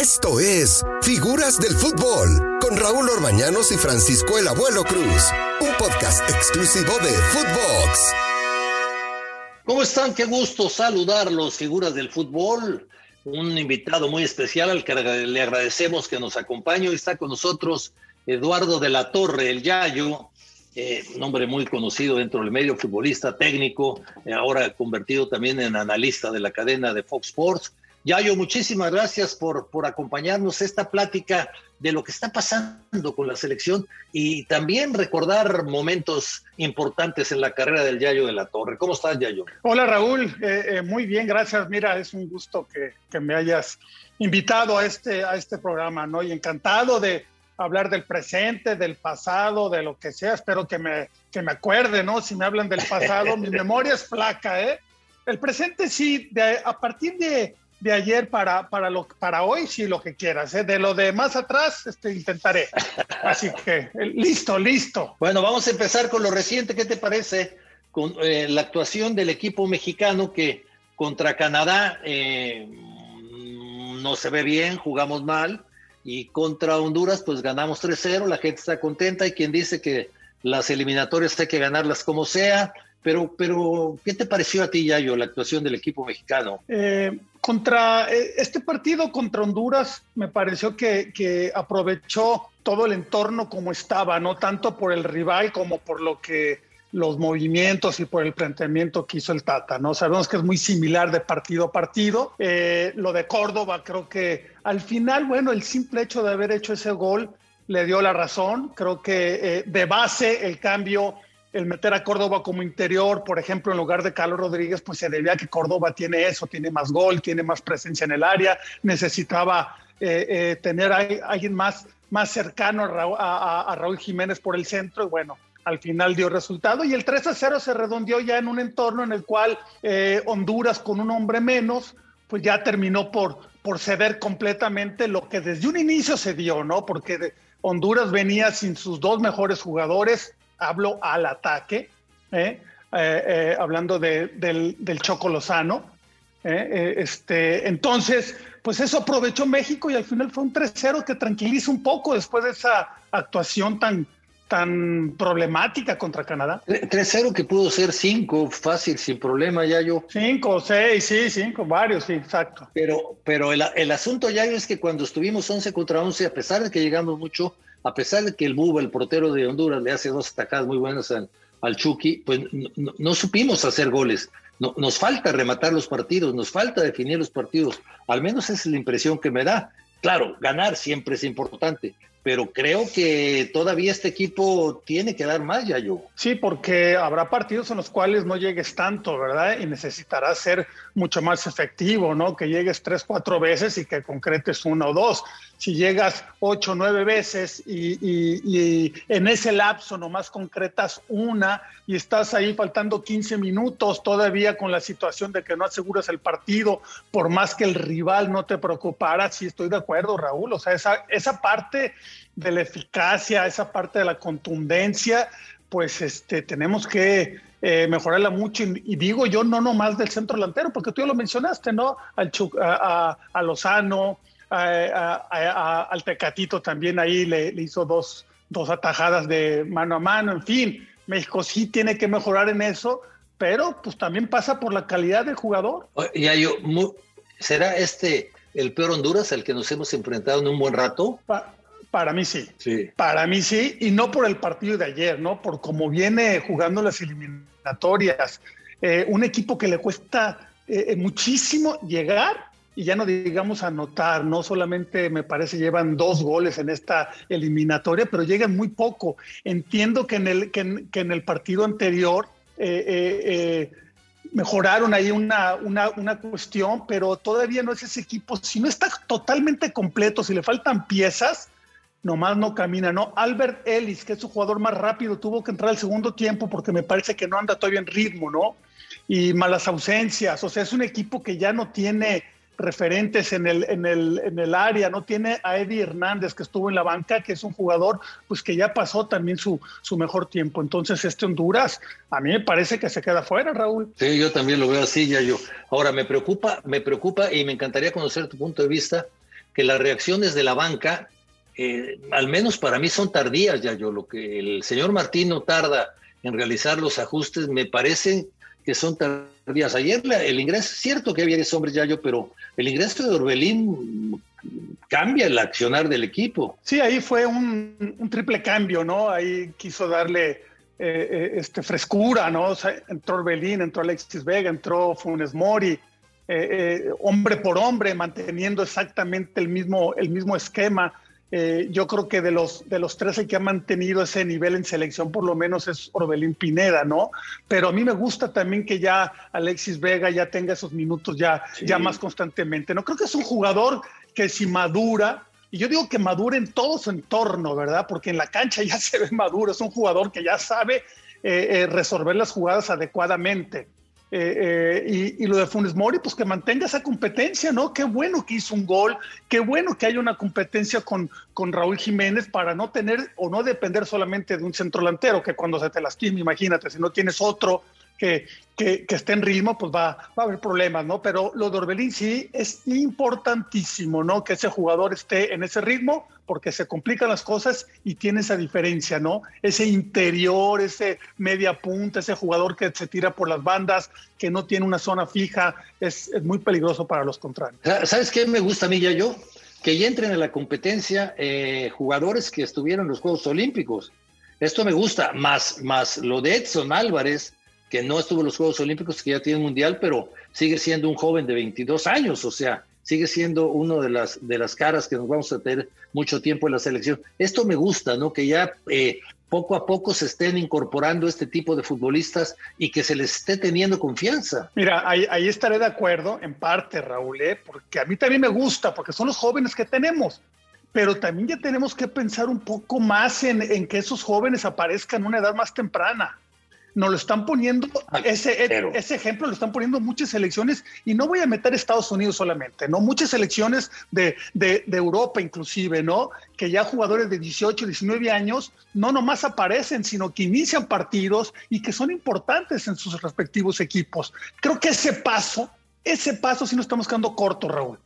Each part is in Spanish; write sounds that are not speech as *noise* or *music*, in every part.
Esto es Figuras del Fútbol con Raúl Orbañanos y Francisco el Abuelo Cruz, un podcast exclusivo de Footbox. ¿Cómo están? Qué gusto saludarlos, figuras del fútbol. Un invitado muy especial al que le agradecemos que nos acompañe. Está con nosotros Eduardo de la Torre, el Yayo, eh, un hombre muy conocido dentro del medio futbolista técnico, eh, ahora convertido también en analista de la cadena de Fox Sports. Yayo, muchísimas gracias por, por acompañarnos esta plática de lo que está pasando con la selección y también recordar momentos importantes en la carrera del Yayo de la Torre. ¿Cómo estás, Yayo? Hola, Raúl. Eh, eh, muy bien, gracias. Mira, es un gusto que, que, me hayas invitado a este, a este programa, ¿no? Y encantado de hablar del presente, del pasado, de lo que sea. Espero que me, que me acuerde, ¿no? Si me hablan del pasado, mi *laughs* memoria es flaca, ¿eh? El presente sí, de, a partir de de ayer para, para, lo, para hoy, sí, lo que quieras. ¿eh? De lo de más atrás, este, intentaré. Así que, eh, listo, listo. Bueno, vamos a empezar con lo reciente. ¿Qué te parece con eh, la actuación del equipo mexicano que contra Canadá eh, no se ve bien, jugamos mal, y contra Honduras, pues ganamos 3-0, la gente está contenta, y quien dice que las eliminatorias hay que ganarlas como sea. Pero, pero, ¿qué te pareció a ti, Yayo, la actuación del equipo mexicano? Eh, contra eh, este partido contra Honduras, me pareció que, que, aprovechó todo el entorno como estaba, no tanto por el rival como por lo que los movimientos y por el planteamiento que hizo el Tata, ¿no? Sabemos que es muy similar de partido a partido. Eh, lo de Córdoba, creo que al final, bueno, el simple hecho de haber hecho ese gol le dio la razón. Creo que eh, de base el cambio el meter a Córdoba como interior, por ejemplo, en lugar de Carlos Rodríguez, pues se debía a que Córdoba tiene eso, tiene más gol, tiene más presencia en el área, necesitaba eh, eh, tener a, alguien más, más cercano a Raúl, Raúl, Jiménez por el centro y bueno. Al final dio resultado y el 3 a 0 se redondeó ya en un entorno en el cual eh, Honduras, con un hombre menos, pues ya terminó por, por ceder completamente lo que desde un inicio se dio, ¿no? Porque Honduras venía sin sus dos mejores jugadores, hablo al ataque, ¿eh? Eh, eh, hablando de, del, del, Choco Lozano. este, entonces, pues eso aprovechó México y al final fue un 3-0 que tranquiliza un poco después de esa actuación tan, tan problemática contra Canadá. 3-0 que pudo ser 5, fácil, sin problema, Yayo. 5, 6, sí, 5, varios, sí, exacto. Pero, pero el, el asunto, Yayo, es que cuando estuvimos 11 contra 11, a pesar de que llegamos mucho, a pesar de que el Buba, el portero de Honduras, le hace dos atacadas muy buenas al, al pues no, no, supimos hacer goles. No, nos falta rematar los partidos, nos falta definir los partidos. Al menos esa es la impresión que me da. Claro, ganar siempre es importante, pero creo que todavía este equipo tiene que dar más, ya yo. Sí, porque habrá partidos en los cuales no llegues tanto, ¿verdad? Y necesitarás ser mucho más efectivo, ¿no? Que llegues tres, cuatro veces y que concretes uno o dos. Si llegas ocho, nueve veces y, y, y en ese lapso nomás concretas una y estás ahí faltando 15 minutos todavía con la situación de que no aseguras el partido, por más que el rival no te preocupara, sí estoy de acuerdo, Raúl. O sea, esa, esa parte de la eficacia, esa parte de la contundencia, pues este, tenemos que eh, mejorarla mucho. Y, y, digo yo, no nomás del centro delantero, porque tú ya lo mencionaste, ¿no? Al a, Lozano, a, al Tecatito también ahí le, le hizo dos, dos atajadas de mano a mano, en fin. México sí tiene que mejorar en eso, pero pues también pasa por la calidad del jugador. Ya yo, ¿será este el peor Honduras al que nos hemos enfrentado en un buen rato? Pa para mí sí. sí. Para mí sí, y no por el partido de ayer, ¿no? Por cómo viene jugando las eliminatorias. Eh, un equipo que le cuesta eh, muchísimo llegar y ya no digamos anotar, no solamente me parece llevan dos goles en esta eliminatoria, pero llegan muy poco. Entiendo que en el, que en, que en el partido anterior eh, eh, eh, mejoraron ahí una, una, una, cuestión, pero todavía no es ese equipo. Si no está totalmente completo, si le faltan piezas, nomás no camina, ¿no? Albert Ellis, que es su jugador más rápido, tuvo que entrar al segundo tiempo porque me parece que no anda todavía en ritmo, ¿no? Y malas ausencias, o sea, es un equipo que ya no tiene referentes en el, en, el, en el área, no tiene a Eddie Hernández que estuvo en la banca, que es un jugador pues que ya pasó también su, su mejor tiempo. Entonces este Honduras a mí me parece que se queda fuera, Raúl. Sí, yo también lo veo así, ya yo. Ahora me preocupa, me preocupa y me encantaría conocer tu punto de vista que las reacciones de la banca, eh, al menos para mí son tardías, ya yo, lo que el señor Martino tarda en realizar los ajustes, me parecen que son tardías. Ayer el ingreso, es cierto que había 10 hombres ya yo, pero el ingreso de Orbelín cambia el accionar del equipo. Sí, ahí fue un, triple cambio, ¿no? Ahí quiso darle eh, eh, este, frescura, ¿no? entró Orbelín, entró Alexis Vega, entró Funes Mori, hombre por hombre, manteniendo exactamente el mismo, el mismo esquema. Eh, yo creo que de los, de los tres el que ha mantenido ese nivel en selección por lo menos es Orbelín Pineda, ¿no? Pero a mí me gusta también que ya Alexis Vega ya tenga esos minutos ya, ya más constantemente, ¿no? Creo que es un jugador que si madura, y yo digo que madura en todo su entorno, ¿verdad? Porque en la cancha ya *laughs* se ve maduro, es un jugador que ya sabe eh, eh, resolver las jugadas adecuadamente. Eh, eh, y, lo de Funes Mori, pues que mantenga esa competencia, ¿no? Qué bueno que hizo un gol, qué bueno que haya una competencia con, con Raúl Jiménez para no tener o no depender solamente de un centro delantero, que cuando se te lastima, imagínate, si no tienes otro que, que, esté en ritmo, pues va, va, a haber problemas, ¿no? Pero lo de Orbelín sí es importantísimo, ¿no? Que ese jugador esté en ese ritmo, porque se complican las cosas y tiene esa diferencia, ¿no? Ese interior, ese media punta, ese jugador que se tira por las bandas, que no tiene una zona fija, es, es muy peligroso para los contrarios. ¿Sabes qué me gusta a mí ya yo? Que ya entren en la competencia eh, jugadores que estuvieron en los Juegos Olímpicos. Esto me gusta, más, más lo de Edson Álvarez, que no estuvo en los Juegos Olímpicos, que ya tiene mundial, pero sigue siendo un joven de 22 años, o sea, sigue siendo uno de las, de las caras que nos vamos a tener mucho tiempo en la selección. Esto me gusta, ¿no? Que ya eh, poco a poco se estén incorporando este tipo de futbolistas y que se les esté teniendo confianza. Mira, ahí, ahí estaré de acuerdo en parte, Raúl, ¿eh? porque a mí también me gusta, porque son los jóvenes que tenemos pero también ya tenemos que pensar un poco más en, en, que esos jóvenes aparezcan a una edad más temprana nos lo están poniendo, ese, ese ejemplo lo están poniendo muchas selecciones, y no voy a meter Estados Unidos solamente, ¿no? Muchas selecciones de, de, Europa inclusive, ¿no? Que ya jugadores de 18, 19 años no nomás aparecen, sino que inician partidos y que son importantes en sus respectivos equipos. Creo que ese paso, ese paso sí nos estamos quedando corto, Raúl.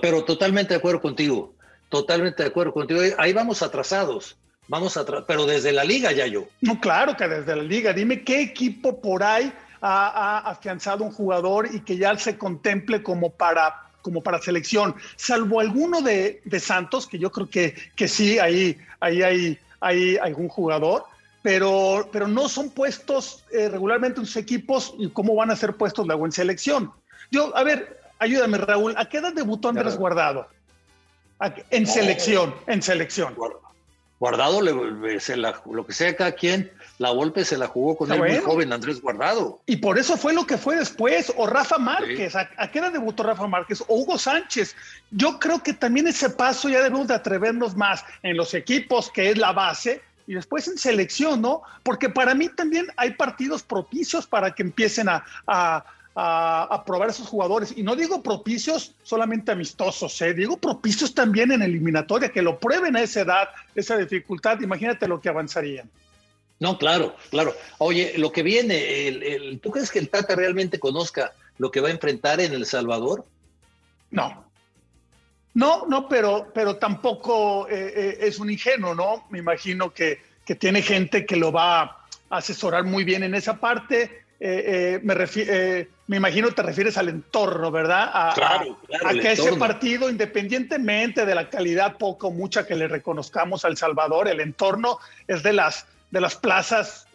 Pero totalmente de acuerdo contigo, totalmente de acuerdo contigo. Ahí vamos atrasados. Vamos a pero desde la liga ya yo. No, claro que desde la liga. Dime qué equipo por ahí ha, afianzado un jugador y que ya se contemple como para como para selección, salvo alguno de, Santos, que yo creo que, que sí, ahí, ahí hay, hay algún jugador, pero, pero no son puestos eh, regularmente en sus equipos y cómo van a ser puestos luego en selección. Yo, a ver, ayúdame, Raúl, ¿a qué edad debutó Andrés Guardado? En selección, en selección. Guardado, le, se la, lo que sea cada quien, la golpe se la jugó con el muy joven Andrés Guardado. Y por eso fue lo que fue después, o Rafa Márquez, ¿a, qué edad debutó Rafa Márquez? O Hugo Sánchez. Yo creo que también ese paso ya debemos de atrevernos más en los equipos, que es la base, y después en selección, ¿no? Porque para mí también hay partidos propicios para que empiecen a, a, probar esos jugadores. Y no digo propicios solamente amistosos, ¿eh? digo propicios también en eliminatoria, que lo prueben a esa edad, esa dificultad. Imagínate lo que avanzarían. No, claro, claro. Oye, lo que viene, el, ¿tú crees que el Tata realmente conozca lo que va a enfrentar en El Salvador? No. No, no, pero, pero tampoco eh, eh, es un ingenuo, ¿no? Me imagino que, que tiene gente que lo va a asesorar muy bien en esa parte eh, eh, me, eh, me imagino te refieres al entorno, ¿verdad? A, claro, a, que ese partido, independientemente de la calidad poco o mucha que le reconozcamos al Salvador, el entorno es de las, de las plazas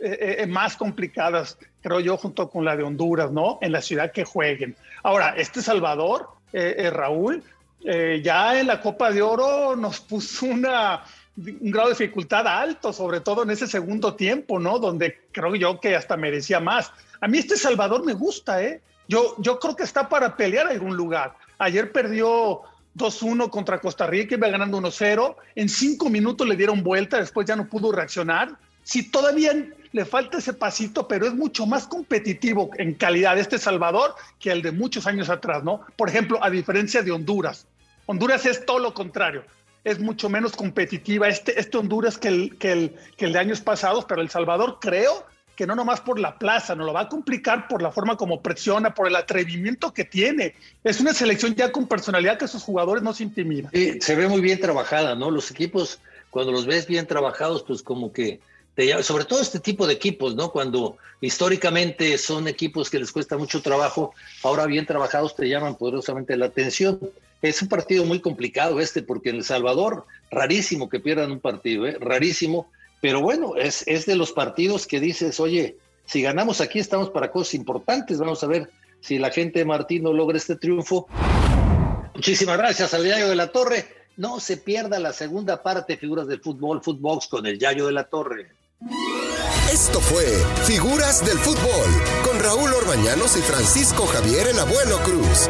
más complicadas, creo yo, junto con la de Honduras, ¿no? En la ciudad que jueguen. Ahora, este Salvador, Raúl, ya en la Copa de Oro nos puso una un grado de dificultad alto, sobre todo en ese segundo tiempo, ¿no? Donde creo yo que hasta merecía más. A mí este Salvador me gusta, ¿eh? Yo, yo creo que está para pelear algún lugar. Ayer perdió 2-1 contra Costa Rica, iba ganando 1-0. En cinco minutos le dieron vuelta, después ya no pudo reaccionar. Si todavía le falta ese pasito, pero es mucho más competitivo en calidad este Salvador que el de muchos años atrás, ¿no? Por ejemplo, a diferencia de Honduras. Honduras es todo lo contrario es mucho menos competitiva este, este Honduras que el, que, el, que el de años pasados, pero El Salvador creo que no nomás por la plaza, nos lo va a complicar por la forma como presiona, por el atrevimiento que tiene. Es una selección ya con personalidad que sus jugadores no se intimidan. Sí, se ve muy bien trabajada, ¿no? Los equipos, cuando los ves bien trabajados, pues como que te, sobre todo este tipo de equipos, ¿no? Cuando históricamente son equipos que les cuesta mucho trabajo, ahora bien trabajados te llaman poderosamente la atención. Es un partido muy complicado este, porque en El Salvador, rarísimo que pierdan un partido, ¿eh? rarísimo pero bueno, es, es de los partidos que dices, oye, si ganamos aquí estamos para cosas importantes. Vamos a ver si la gente de Martino logra este triunfo. Muchísimas gracias al Yayo de la Torre. No se pierda la segunda parte, Figuras del Fútbol, Footbox con el Yayo de la Torre. Esto fue Figuras del Fútbol con Raúl Orbañanos y Francisco Javier el Abuelo Cruz.